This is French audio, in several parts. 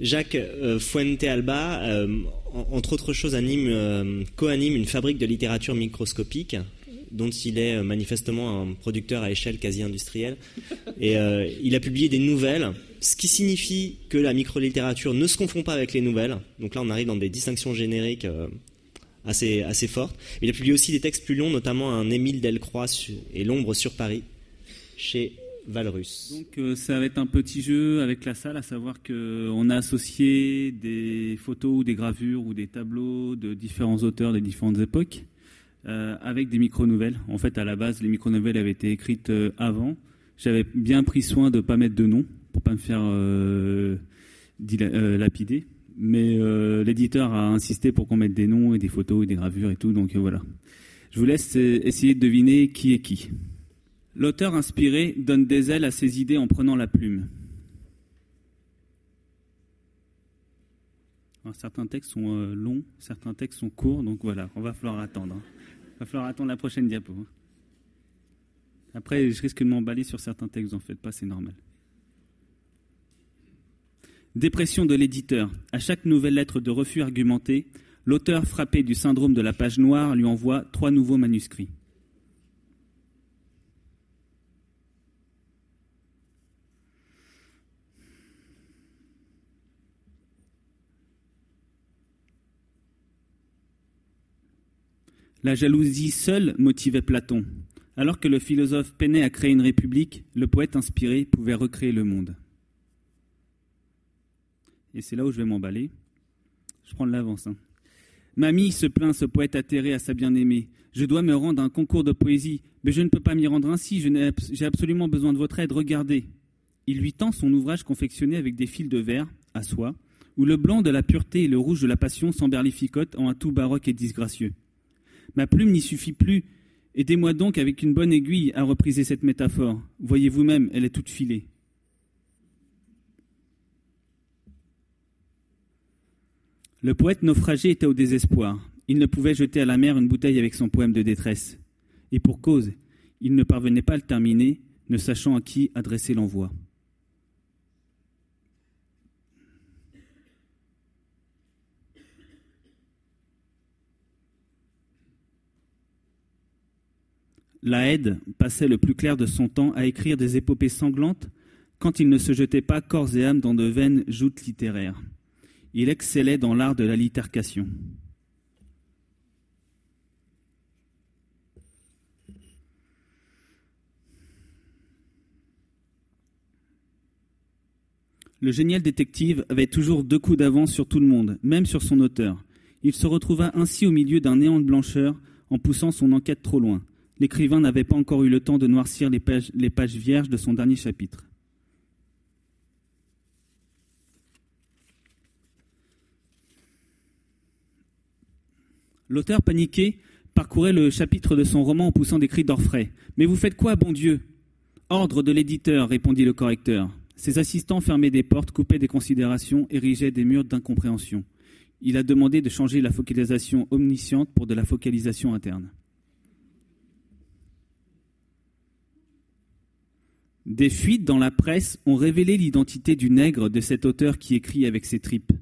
Jacques euh, Fuente Alba, euh, entre autres choses, anime, euh, co-anime une fabrique de littérature microscopique dont il est manifestement un producteur à échelle quasi industrielle. Et il a publié des nouvelles, ce qui signifie que la microlittérature ne se confond pas avec les nouvelles. Donc là, on arrive dans des distinctions génériques assez, assez fortes. Il a publié aussi des textes plus longs, notamment un Émile Delcroix et L'ombre sur Paris, chez Donc euh, ça va être un petit jeu avec la salle, à savoir qu'on a associé des photos ou des gravures ou des tableaux de différents auteurs des différentes époques euh, avec des micro-nouvelles. En fait, à la base, les micro-nouvelles avaient été écrites euh, avant. J'avais bien pris soin de ne pas mettre de nom pour pas me faire lapider. Mais l'éditeur a insisté pour qu'on mette des noms et des photos et des gravures et tout. Donc voilà. Je vous laisse essayer de deviner qui est qui. L'auteur inspiré donne des ailes à ses idées en prenant la plume. certains textes sont euh, longs, certains textes sont courts, donc voilà, on va falloir attendre. Il hein. va falloir attendre la prochaine diapo. Hein. Après, je risque de m'emballer sur certains textes, en fait pas, c'est normal. Dépression de l'éditeur. À chaque nouvelle lettre de refus argumentée, l'auteur, frappé du syndrome de la page noire, lui envoie trois nouveaux manuscrits. La jalousie seule motivait Platon. Alors que le philosophe peinait à créer une république, le poète inspiré pouvait recréer le monde. Et c'est là où je vais m'emballer. Je prends de l'avance. Hein. Mamie se plaint ce poète atterré à sa bien-aimée. Je dois me rendre à un concours de poésie, mais je ne peux pas m'y rendre ainsi. J'ai absolument besoin de votre aide. Regardez. Il lui tend son ouvrage confectionné avec des fils de verre, à soie, où le blanc de la pureté et le rouge de la passion s'emberlificotent en un tout baroque et disgracieux. Ma plume n'y suffit plus. Aidez-moi donc avec une bonne aiguille à repriser cette métaphore. Voyez vous-même, elle est toute filée. Le poète naufragé était au désespoir. Il ne pouvait jeter à la mer une bouteille avec son poème de détresse. Et pour cause, il ne parvenait pas à le terminer, ne sachant à qui adresser l'envoi. La passait le plus clair de son temps à écrire des épopées sanglantes quand il ne se jetait pas corps et âme dans de vaines joutes littéraires. Il excellait dans l'art de la litercation. Le génial détective avait toujours deux coups d'avance sur tout le monde, même sur son auteur. Il se retrouva ainsi au milieu d'un néant de blancheur en poussant son enquête trop loin l'écrivain n'avait pas encore eu le temps de noircir les pages, vierges de son dernier chapitre. L'auteur paniqué parcourait le chapitre de son roman en poussant des cris d'orfraie. Mais vous faites quoi, bon Dieu? Ordre de l'éditeur, répondit le correcteur. Ses assistants fermaient des portes, coupaient des considérations, érigeaient des murs d'incompréhension. Il a demandé de changer la focalisation omnisciente pour de la focalisation interne. Des fuites dans la presse ont révélé l'identité du nègre de cet auteur qui écrit avec ses tripes.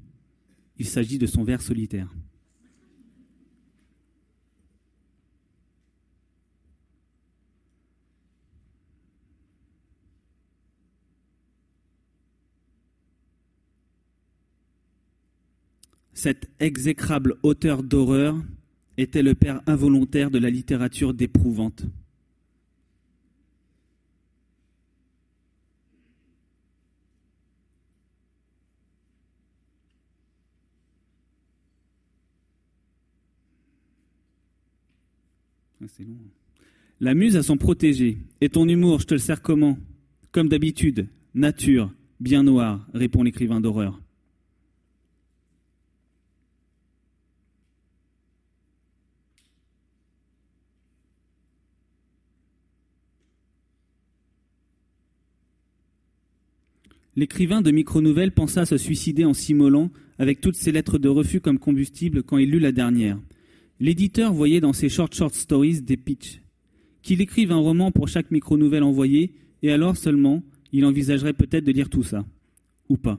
Il s'agit de son vers solitaire. Cet exécrable auteur d'horreur était le père involontaire de la littérature d'éprouvante. La muse a son protégé. Et ton humour, je te le sers comment? Comme d'habitude, nature, bien noire, répond l'écrivain d'horreur. L'écrivain de micro-nouvelles pensa à se suicider en s'immolant avec toutes ses lettres de refus comme combustible quand il lut la dernière. L'éditeur voyait dans ses short short stories des pitchs. Qu'il écrive un roman pour chaque micro-nouvelle envoyée, et alors seulement, il envisagerait peut-être de lire tout ça. Ou pas.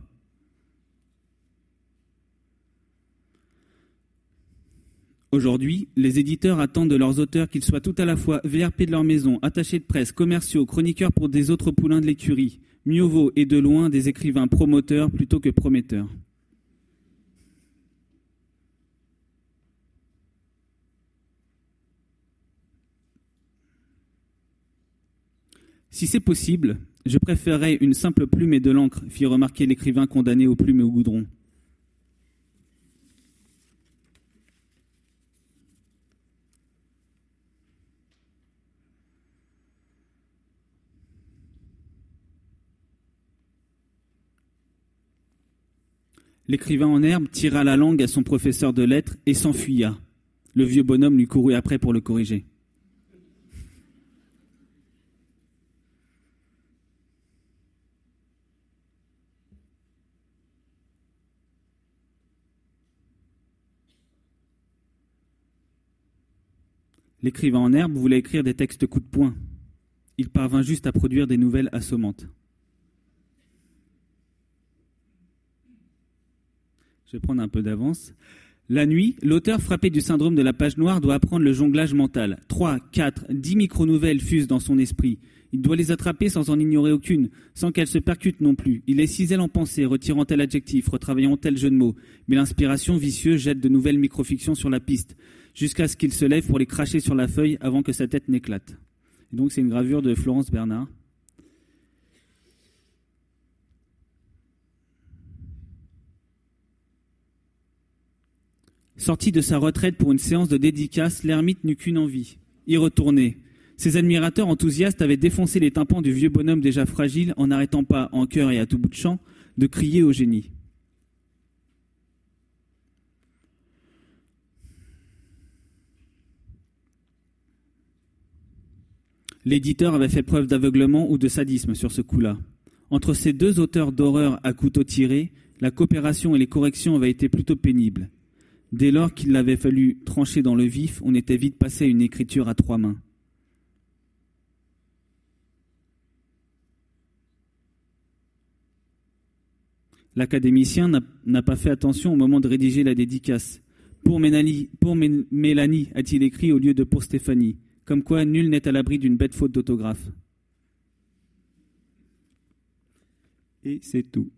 Aujourd'hui, les éditeurs attendent de leurs auteurs qu'ils soient tout à la fois VRP de leur maison, attachés de presse, commerciaux, chroniqueurs pour des autres poulains de l'écurie, mieux vaut et de loin des écrivains promoteurs plutôt que prometteurs. Si c'est possible, je préférerais une simple plume et de l'encre, fit remarquer l'écrivain condamné aux plumes et au goudron. L'écrivain en herbe tira la langue à son professeur de lettres et s'enfuya. Le vieux bonhomme lui courut après pour le corriger. L'écrivain en herbe voulait écrire des textes coup de poing. Il parvint juste à produire des nouvelles assommantes. Je vais prendre un peu d'avance. La nuit, l'auteur frappé du syndrome de la page noire doit apprendre le jonglage mental. Trois, quatre, dix micro-nouvelles fusent dans son esprit. Il doit les attraper sans en ignorer aucune, sans qu'elles se percutent non plus. Il est cisèle en pensée, retirant tel adjectif, retravaillant tel jeu de mots. Mais l'inspiration vicieuse jette de nouvelles microfictions sur la piste, jusqu'à ce qu'il se lève pour les cracher sur la feuille avant que sa tête n'éclate. donc c'est une gravure de Florence Bernard. Sorti de sa retraite pour une séance de dédicace, l'ermite n'eut qu'une envie, y retourner. Ses admirateurs enthousiastes avaient défoncé les tympans du vieux bonhomme déjà fragile en n'arrêtant pas, en chœur et à tout bout de champ, de crier au génie. L'éditeur avait fait preuve d'aveuglement ou de sadisme sur ce coup-là. Entre ces deux auteurs d'horreur à couteau tiré, la coopération et les corrections avaient été plutôt pénibles. Dès lors qu'il avait fallu trancher dans le vif, on était vite passé à une écriture à trois mains. L'académicien n'a pas fait attention au moment de rédiger la dédicace. Pour Mélanie, pour Mélanie a-t-il écrit au lieu de pour Stéphanie, comme quoi nul n'est à l'abri d'une bête faute d'autographe. Et c'est tout.